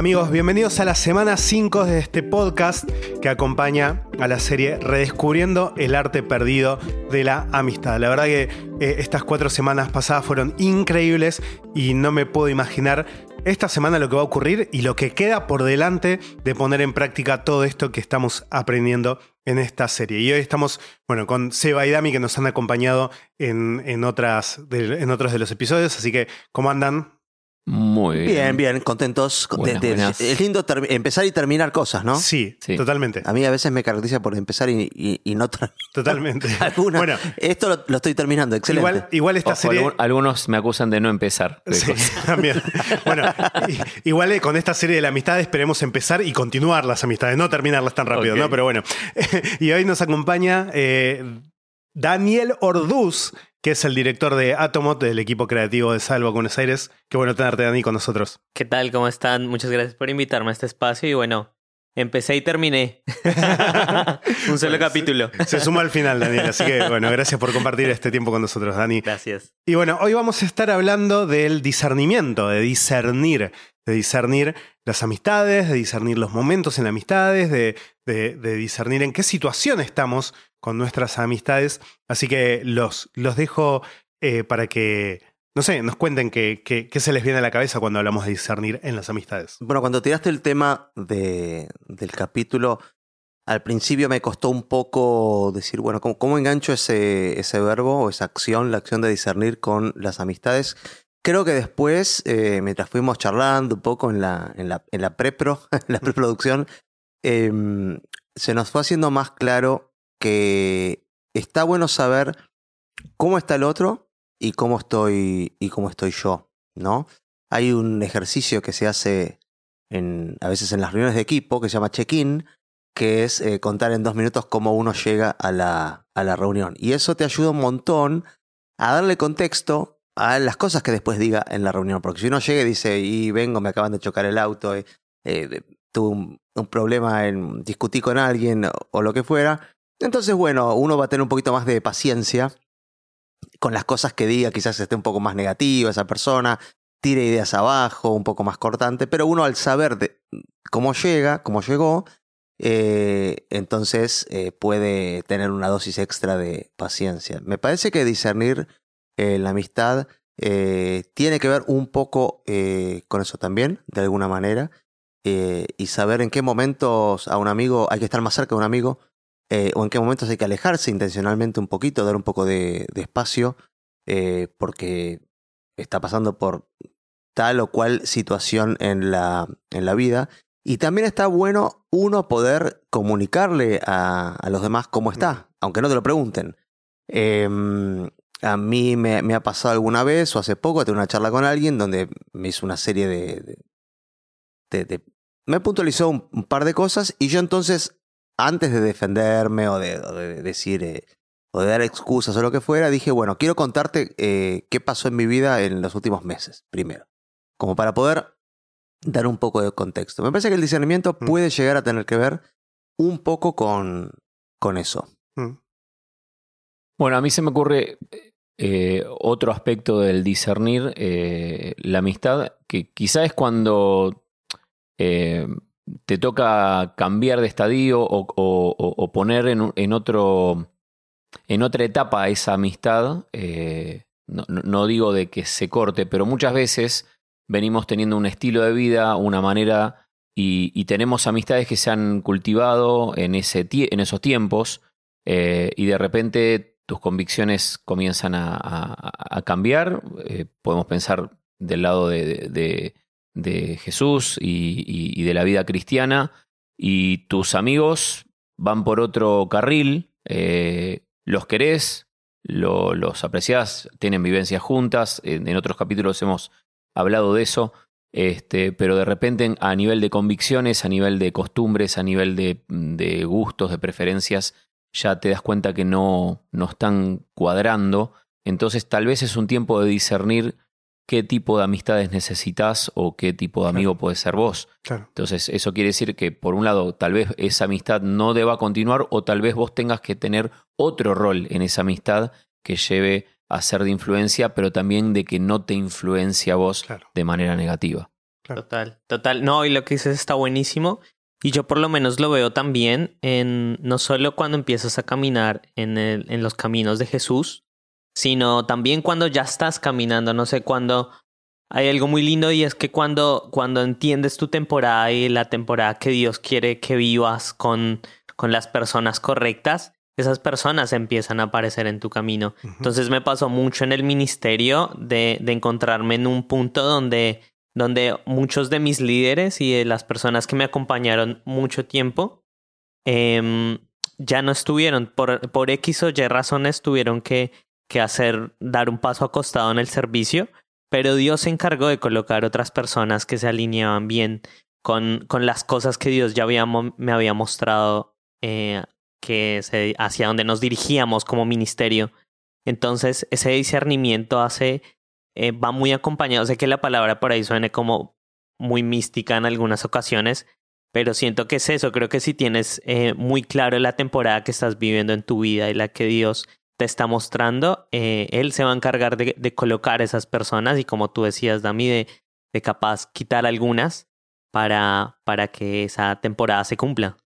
Amigos, bienvenidos a la semana 5 de este podcast que acompaña a la serie Redescubriendo el arte perdido de la amistad. La verdad que eh, estas cuatro semanas pasadas fueron increíbles y no me puedo imaginar esta semana lo que va a ocurrir y lo que queda por delante de poner en práctica todo esto que estamos aprendiendo en esta serie. Y hoy estamos, bueno, con Seba y Dami que nos han acompañado en, en, otras en otros de los episodios. Así que, ¿cómo andan? Muy bien. Bien, bien, contentos. Buenas, De- de- buenas. Es lindo empezar y terminar cosas, ¿no? Sí, Sí. totalmente. A mí a veces me caracteriza por empezar y, y- y no terminar. Totalmente. Alguna. Bueno, Esto lo, lo estoy terminando, excelente. igual, igual esta Ojo, serie. algún- algunos me acusan de no empezar. de Sí, cosas. también. Bueno, igual eh, con esta serie de la amistad esperemos empezar y continuar las amistades, no terminarlas tan rápido. ¿no? Pero bueno. y hoy nos acompaña eh, Daniel Orduz, que es el director de Atomot, del equipo creativo de Salvo Buenos Aires. Qué bueno tenerte, Dani, con nosotros. ¿Qué tal? ¿Cómo están? Muchas gracias por invitarme a este espacio y bueno, empecé y terminé. Un solo Bueno, capítulo. Se suma al final, Daniel. Así que, bueno, gracias por compartir este tiempo con nosotros, Dani. Gracias. Y bueno, hoy vamos a estar hablando del discernimiento, de discernir, de discernir las amistades, de discernir los momentos en las amistades, de, de- de discernir en qué situación estamos con nuestras amistades. Así que los, los dejo eh, para que, no sé, nos cuenten qué, se les viene a la cabeza cuando hablamos de discernir en las amistades. Bueno, cuando tiraste el tema de, del capítulo, al principio me costó un poco decir, bueno, ¿cómo, cómo engancho ese, ese verbo o esa acción, la acción de discernir con las amistades? Creo que después, eh, mientras fuimos charlando un poco en la, en la, en la prepro, en la preproducción, em, se nos fue haciendo más claro que está bueno saber cómo está el otro y cómo estoy, y cómo estoy yo, ¿no? Hay un ejercicio que se hace a veces en las reuniones de equipo que se llama check-in, que es eh, contar en dos minutos cómo uno llega a la, a la reunión. Y eso te ayuda un montón a darle contexto a las cosas que después diga en la reunión. Porque si uno llega y dice, y vengo, me acaban de chocar el auto, eh, eh, tuve un, problema en discutí con alguien o lo que fuera, entonces bueno, uno va a tener un poquito más de paciencia con las cosas que diga, quizás esté un poco más negativa esa persona, tire ideas abajo, un poco más cortante, pero uno al saber de cómo llega, cómo llegó, eh, entonces eh, puede tener una dosis extra de paciencia. Me parece que discernir eh, la amistad tiene que ver un poco con eso también, de alguna manera, y saber en qué momentos a un amigo hay que estar más cerca de un amigo, eh, o en qué momentos hay que alejarse intencionalmente un poquito, dar un poco de, de espacio, eh, porque está pasando por tal o cual situación en la, en la vida. Y también está bueno uno poder comunicarle a, a los demás cómo está, aunque no te lo pregunten. Em, a mí me, me ha pasado alguna vez o hace poco, tuve una charla con alguien donde me hizo una serie de... de- de- de- me puntualizó un, un par de cosas y yo entonces, antes de defenderme o de, o de decir... eh, o de dar excusas o lo que fuera, dije, bueno, quiero contarte eh, qué pasó en mi vida en los últimos meses, primero. Como para poder dar un poco de contexto. Me parece que el discernimiento Mm. puede llegar a tener que ver un poco con, con eso. Mm. Bueno, a mí se me ocurre eh, otro aspecto del discernir eh, la amistad, que quizá es cuando eh, te toca cambiar de estadio o, o- poner en, en otro en otra etapa esa amistad. eh, no, no- digo de que se corte, pero muchas veces venimos teniendo un estilo de vida, una manera, y, tenemos amistades que se han cultivado en, ese en esos tiempos, eh, y de repente tus convicciones comienzan a, a- cambiar. Eh, podemos pensar del lado de- de Jesús y, de la vida cristiana, y tus amigos van por otro carril, eh, los querés, lo- los apreciás, tienen vivencias juntas, en, otros capítulos hemos hablado de eso, este, pero de repente en- a nivel de convicciones, a nivel de costumbres, a nivel de, de gustos, de preferencias, ya te das cuenta que no, no están cuadrando. Entonces tal vez es un tiempo de discernir qué tipo de amistades necesitas o qué tipo de amigo puedes ser vos. Claro. Entonces, eso quiere decir que, por un lado, tal vez esa amistad no deba continuar o tal vez vos tengas que tener otro rol en esa amistad que lleve a ser de influencia, pero también de que no te influencia a vos Claro. de manera negativa. Total, total. No, y lo que dices está buenísimo. Y yo por lo menos lo veo también en no solo cuando empiezas a caminar en, el, en los caminos de Jesús, sino también cuando ya estás caminando, no sé, cuando hay algo muy lindo y es que cuando, cuando entiendes tu temporada y la temporada que Dios quiere que vivas con, con las personas correctas, esas personas empiezan a aparecer en tu camino. Entonces me pasó mucho en el ministerio de, de encontrarme en un punto donde donde muchos de mis líderes y de las personas que me acompañaron mucho tiempo em, ya no estuvieron, por, por X o Y razones tuvieron que, que hacer, dar un paso acostado en el servicio, pero Dios se encargó de colocar otras personas que se alineaban bien con, con las cosas que Dios ya había, me había mostrado eh, que se, hacia donde nos dirigíamos como ministerio. Entonces, ese discernimiento hace eh, va muy acompañado. Sé que la palabra por ahí suene como muy mística en algunas ocasiones, pero siento que es eso. Creo que si tienes eh, muy claro la temporada que estás viviendo en tu vida y la que Dios te está mostrando, eh, Él se va a encargar de, colocar esas personas y como tú decías, Dami, de, de capaz quitar algunas para, para que esa temporada se cumpla.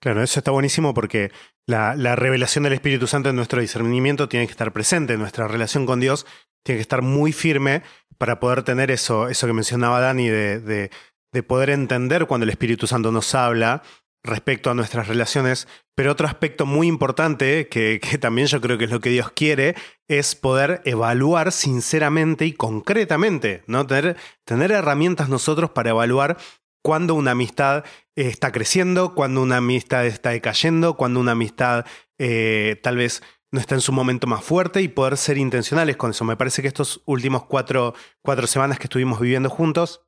Claro, eso está buenísimo porque la, la, revelación del Espíritu Santo en nuestro discernimiento tiene que estar presente, nuestra relación con Dios tiene que estar muy firme para poder tener eso, eso que mencionaba Dani, de, de poder entender cuando el Espíritu Santo nos habla respecto a nuestras relaciones. Pero otro aspecto muy importante, que, también yo creo que es lo que Dios quiere, es poder evaluar sinceramente y concretamente, ¿no? Tener, tener herramientas nosotros para evaluar cuando una amistad está creciendo, cuando una amistad está decayendo, cuando una amistad eh, tal vez no está en su momento más fuerte y poder ser intencionales con eso. Me parece que estos últimos cuatro, cuatro semanas que estuvimos viviendo juntos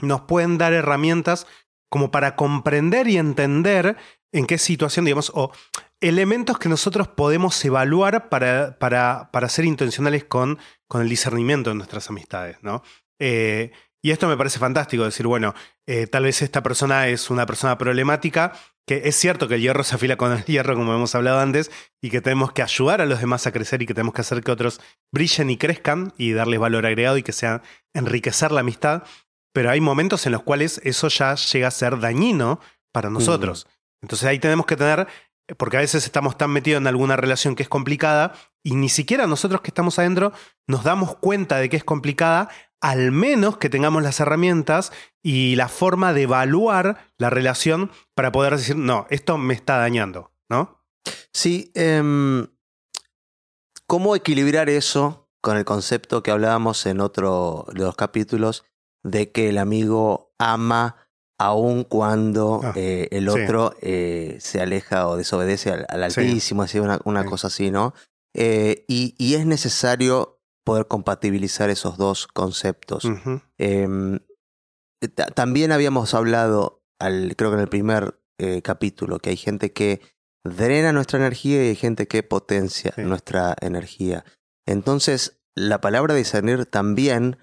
nos pueden dar herramientas como para comprender y entender en qué situación, digamos, o elementos que nosotros podemos evaluar para, para, para ser intencionales con, con el discernimiento de nuestras amistades, ¿no? Eh, y esto me parece fantástico, decir, bueno, eh, tal vez esta persona es una persona problemática, que es cierto que el hierro se afila con el hierro, como hemos hablado antes, y que tenemos que ayudar a los demás a crecer y que tenemos que hacer que otros brillen y crezcan y darles valor agregado y que sea enriquecer la amistad. Pero hay momentos en los cuales eso ya llega a ser dañino para nosotros. Entonces ahí tenemos que tener, porque a veces estamos tan metidos en alguna relación que es complicada y ni siquiera nosotros que estamos adentro nos damos cuenta de que es complicada al menos que tengamos las herramientas y la forma de evaluar la relación para poder decir, no, esto me está dañando, ¿no? Sí, eh, ¿cómo equilibrar eso con el concepto que hablábamos en otro de los capítulos de que el amigo ama aun cuando ah, eh, el otro sí. eh, se aleja o desobedece al, al Altísimo, sí. así una, una sí. cosa así, ¿no? Eh, y, y, es necesario poder compatibilizar esos dos conceptos. Uh -huh. eh, también habíamos hablado, al, creo que en el primer capítulo, que hay gente que drena nuestra energía y hay gente que potencia nuestra energía. Entonces, la palabra discernir también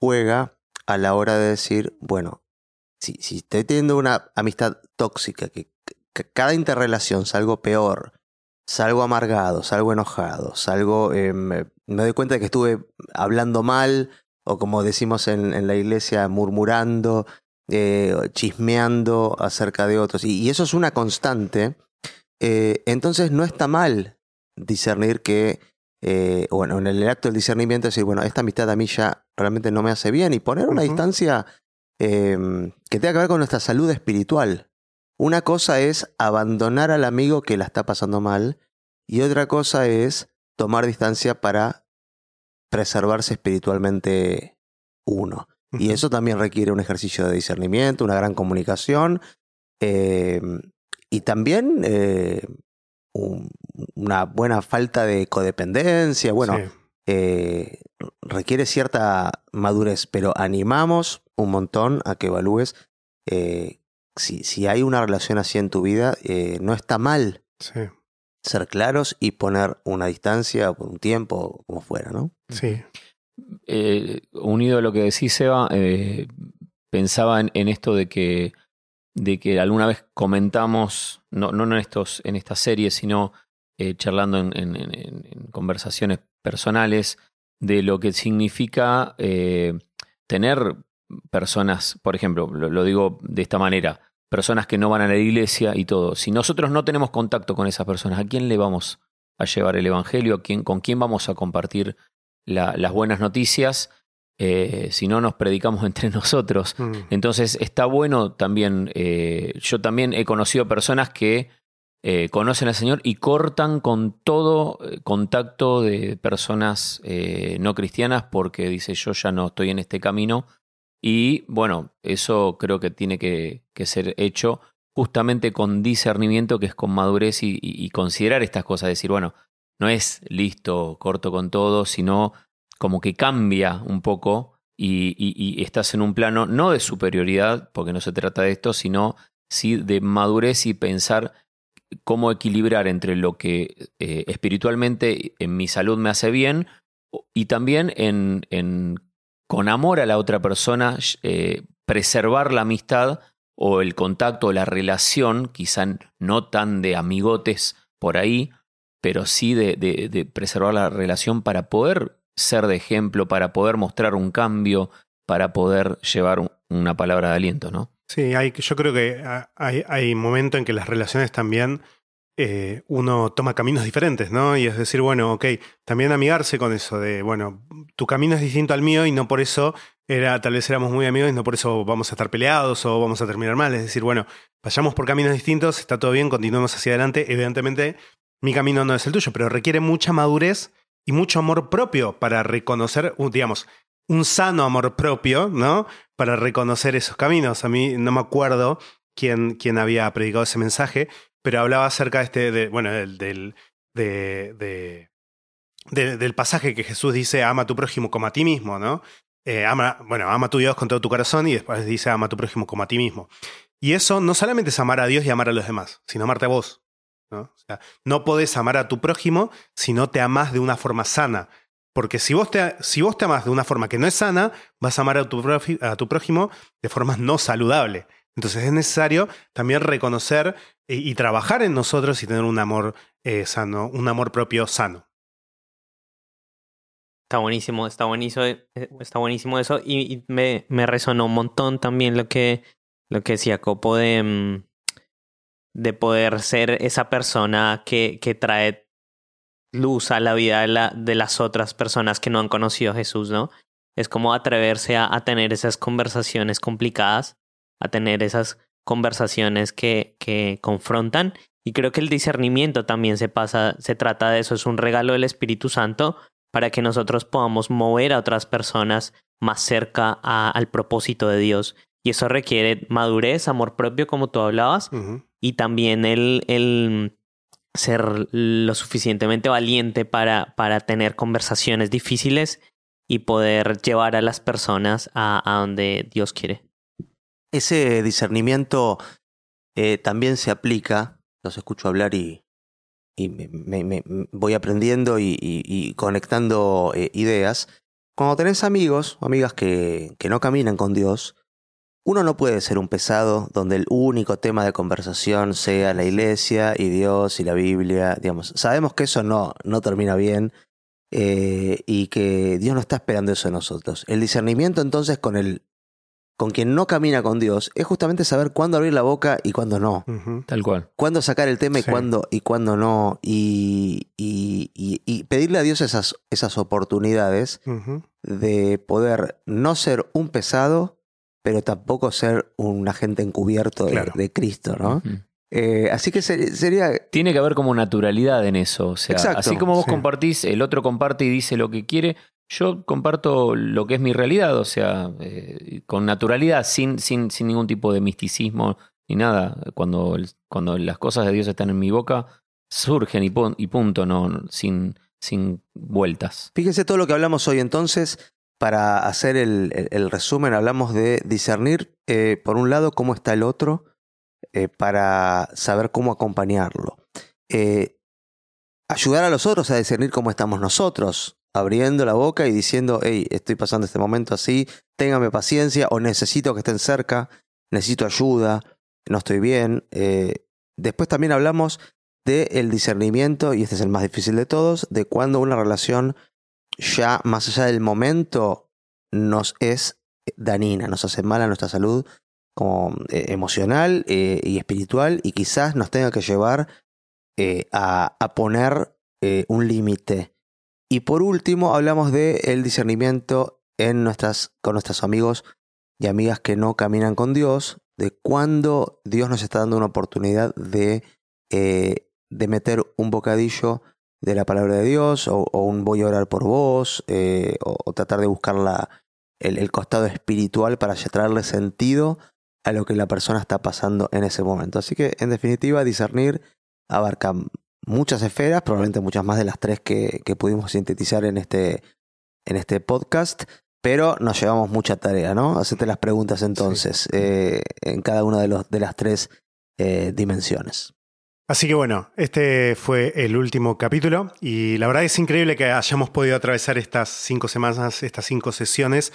juega a la hora de decir, bueno, si, si estoy teniendo una amistad tóxica, que, cada interrelación salgo peor, salgo amargado, salgo enojado, salgo, eh, me, doy cuenta de que estuve hablando mal, o como decimos en, la iglesia, murmurando, eh, chismeando acerca de otros. Y, y, eso es una constante. Eh, entonces no está mal discernir que, eh, bueno, en el acto del discernimiento decir, bueno, esta amistad a mí ya realmente no me hace bien y poner una uh -huh. distancia em, que tenga que ver con nuestra salud espiritual. Una cosa es abandonar al amigo que la está pasando mal y otra cosa es tomar distancia para preservarse espiritualmente uno. Uh -huh. Y eso también requiere un ejercicio de discernimiento, una gran comunicación eh, y también eh, un, una buena falta de codependencia. Bueno, sí. eh, requiere cierta madurez, pero animamos un montón a que evalúes eh, si, si hay una relación así en tu vida, eh, no está mal sí. ser claros y poner una distancia por un tiempo, como fuera, ¿no? Sí. Eh, unido a lo que decís, Seba, eh, pensaba en, en, esto de que, de que alguna vez comentamos, no, no en, estos, en esta serie, sino eh, charlando en, en, conversaciones personales, de lo que significa eh, tener personas, por ejemplo, lo, lo digo de esta manera, personas que no van a la iglesia y todo. Si nosotros no tenemos contacto con esas personas, ¿a quién le vamos a llevar el Evangelio? ¿A quién, ¿Con quién vamos a compartir la- las buenas noticias? eh, si no nos predicamos entre nosotros. Mm. Entonces está bueno también, eh, yo también he conocido personas que eh, conocen al Señor y cortan con todo eh, contacto de personas eh, no cristianas porque dice yo ya no estoy en este camino y bueno, eso creo que tiene que, ser hecho justamente con discernimiento, que es con madurez y, considerar estas cosas, decir, bueno, no es listo, corto con todo, sino como que cambia un poco y- y estás en un plano no de superioridad, porque no se trata de esto, sino sí de madurez y pensar cómo equilibrar entre lo que eh, espiritualmente en mi salud me hace bien y también en, con amor a la otra persona, eh, preservar la amistad o el contacto o la relación, quizá no tan de amigotes por ahí, pero sí de, de- preservar la relación para poder ser de ejemplo, para poder mostrar un cambio, para poder llevar un- una palabra de aliento, ¿no? Sí, hay, yo creo que hay, hay momentos en que las relaciones también eh, uno toma caminos diferentes, ¿no? Y es decir, bueno, ok, también amigarse con eso de, bueno, tu camino es distinto al mío y no por eso era, tal vez éramos muy amigos y no por eso vamos a estar peleados o vamos a terminar mal. Es decir, bueno, vayamos por caminos distintos, está todo bien, continuemos hacia adelante. Evidentemente, mi camino no es el tuyo, pero requiere mucha madurez y mucho amor propio para reconocer, digamos, un sano amor propio, ¿no? Para reconocer esos caminos. A mí no me acuerdo quién, quién había predicado ese mensaje, pero hablaba acerca de este, bueno, del, del, de, de- de- del pasaje que Jesús dice, ama a tu prójimo como a ti mismo, ¿no? Eh, ama, bueno, ama a tu Dios con todo tu corazón y después dice, ama a tu prójimo como a ti mismo. Y eso no solamente es amar a Dios y amar a los demás, sino amarte a vos. ¿no? O sea, no podés amar a tu prójimo si no te amás de una forma sana. Porque si vos, te, si vos te amás de una forma que no es sana, vas a amar a tu, prójimo de forma no saludable. Entonces es necesario también reconocer y, trabajar en nosotros y tener un amor eh, sano, un amor propio sano. Está buenísimo, está buenísimo, eh, está buenísimo eso. Y, y me, me resonó un montón también lo que, lo que decía Copo de, mm, de poder ser esa persona que, que trae luz a la vida de, la, de las otras personas que no han conocido a Jesús, ¿no? Es como atreverse a, a tener esas conversaciones complicadas, a tener esas conversaciones que, que confrontan. Y creo que el discernimiento también se pasa, se trata de eso, es un regalo del Espíritu Santo para que nosotros podamos mover a otras personas más cerca a- al propósito de Dios. Y eso requiere madurez, amor propio, como tú hablabas, y también el, el ser lo suficientemente valiente para, para tener conversaciones difíciles y poder llevar a las personas a, donde Dios quiere. Ese discernimiento eh, también se aplica, los escucho hablar y, y me, voy aprendiendo y conectando eh, ideas. Cuando tenés amigos o amigas que, que no caminan con Dios, uno no puede ser un pesado donde el único tema de conversación sea la iglesia y Dios y la Biblia. Digamos, sabemos que eso no, no termina bien eh, y que Dios no está esperando eso de nosotros. El discernimiento entonces con el con quien no camina con Dios es justamente saber cuándo abrir la boca y cuándo no. Tal cual. Cuándo sacar el tema y Sí. cuándo y cuándo no. Y, y- y- y pedirle a Dios esas, esas oportunidades de poder no ser un pesado, pero tampoco ser un agente encubierto de, Claro. de Cristo, ¿no? Eh, así que ser- sería. Tiene que haber como naturalidad en eso. O sea, Exacto, así como vos sí. compartís, el otro comparte y dice lo que quiere. Yo comparto lo que es mi realidad, o sea, eh, con naturalidad, sin, sin, sin ningún tipo de misticismo ni nada. Cuando, cuando las cosas de Dios están en mi boca, surgen y, pun- y punto, no, no, sin, sin vueltas. Fíjense todo lo que hablamos hoy entonces. Para hacer el, resumen, hablamos de discernir, eh, por un lado, cómo está el otro, eh, para saber cómo acompañarlo. Eh, ayudar a los otros a discernir cómo estamos nosotros, abriendo la boca y diciendo, hey, estoy pasando este momento así, téngame paciencia o necesito que estén cerca, necesito ayuda, no estoy bien. Después también hablamos del discernimiento, y este es el más difícil de todos, de cuando una relación ya más allá del momento nos es danina, nos hace mal a nuestra salud como eh, emocional eh, y espiritual y quizás nos tenga que llevar eh, a, poner un límite. Y por último, hablamos del el discernimiento en nuestras, con nuestros amigos y amigas que no caminan con Dios, de cuando Dios nos está dando una oportunidad de, de meter un bocadillo de la palabra de Dios o, un voy a orar por vos o, tratar de buscar la, el, el, costado espiritual para traerle sentido a lo que la persona está pasando en ese momento. Así que, en definitiva, discernir abarca muchas esferas, probablemente muchas más de las tres que, que pudimos sintetizar en este, en este podcast, pero nos llevamos mucha tarea, ¿no? Hacerte las preguntas entonces eh, en cada una de, los, de las tres eh, dimensiones. Así que bueno, este fue el último capítulo y la verdad es increíble que hayamos podido atravesar estas cinco semanas, estas cinco sesiones.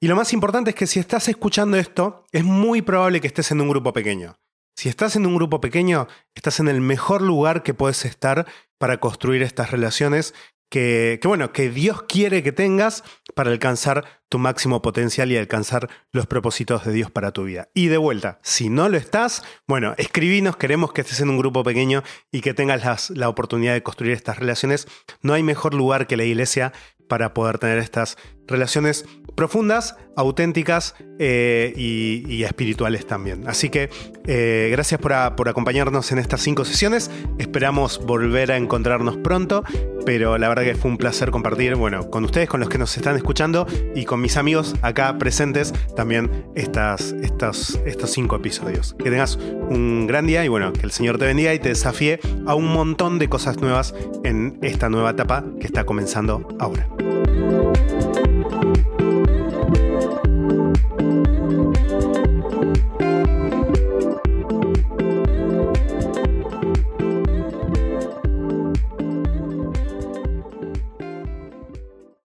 Y lo más importante es que si estás escuchando esto, es muy probable que estés en un grupo pequeño. Si estás en un grupo pequeño, estás en el mejor lugar que puedes estar para construir estas relaciones que, bueno, que Dios quiere que tengas para alcanzar tu máximo potencial y alcanzar los propósitos de Dios para tu vida. Y de vuelta, si no lo estás, bueno, escribinos, queremos que estés en un grupo pequeño y que tengas la oportunidad de construir estas relaciones. No hay mejor lugar que la iglesia para poder tener estas relaciones profundas, auténticas eh, y, espirituales también. Así que eh, gracias por, por, acompañarnos en estas cinco sesiones. Esperamos volver a encontrarnos pronto, pero la verdad que fue un placer compartir, bueno, con ustedes, con los que nos están escuchando y con mis amigos acá presentes también estas, estos, estos cinco episodios. Que tengas un gran día y bueno, que el Señor te bendiga y te desafíe a un montón de cosas nuevas en esta nueva etapa que está comenzando ahora.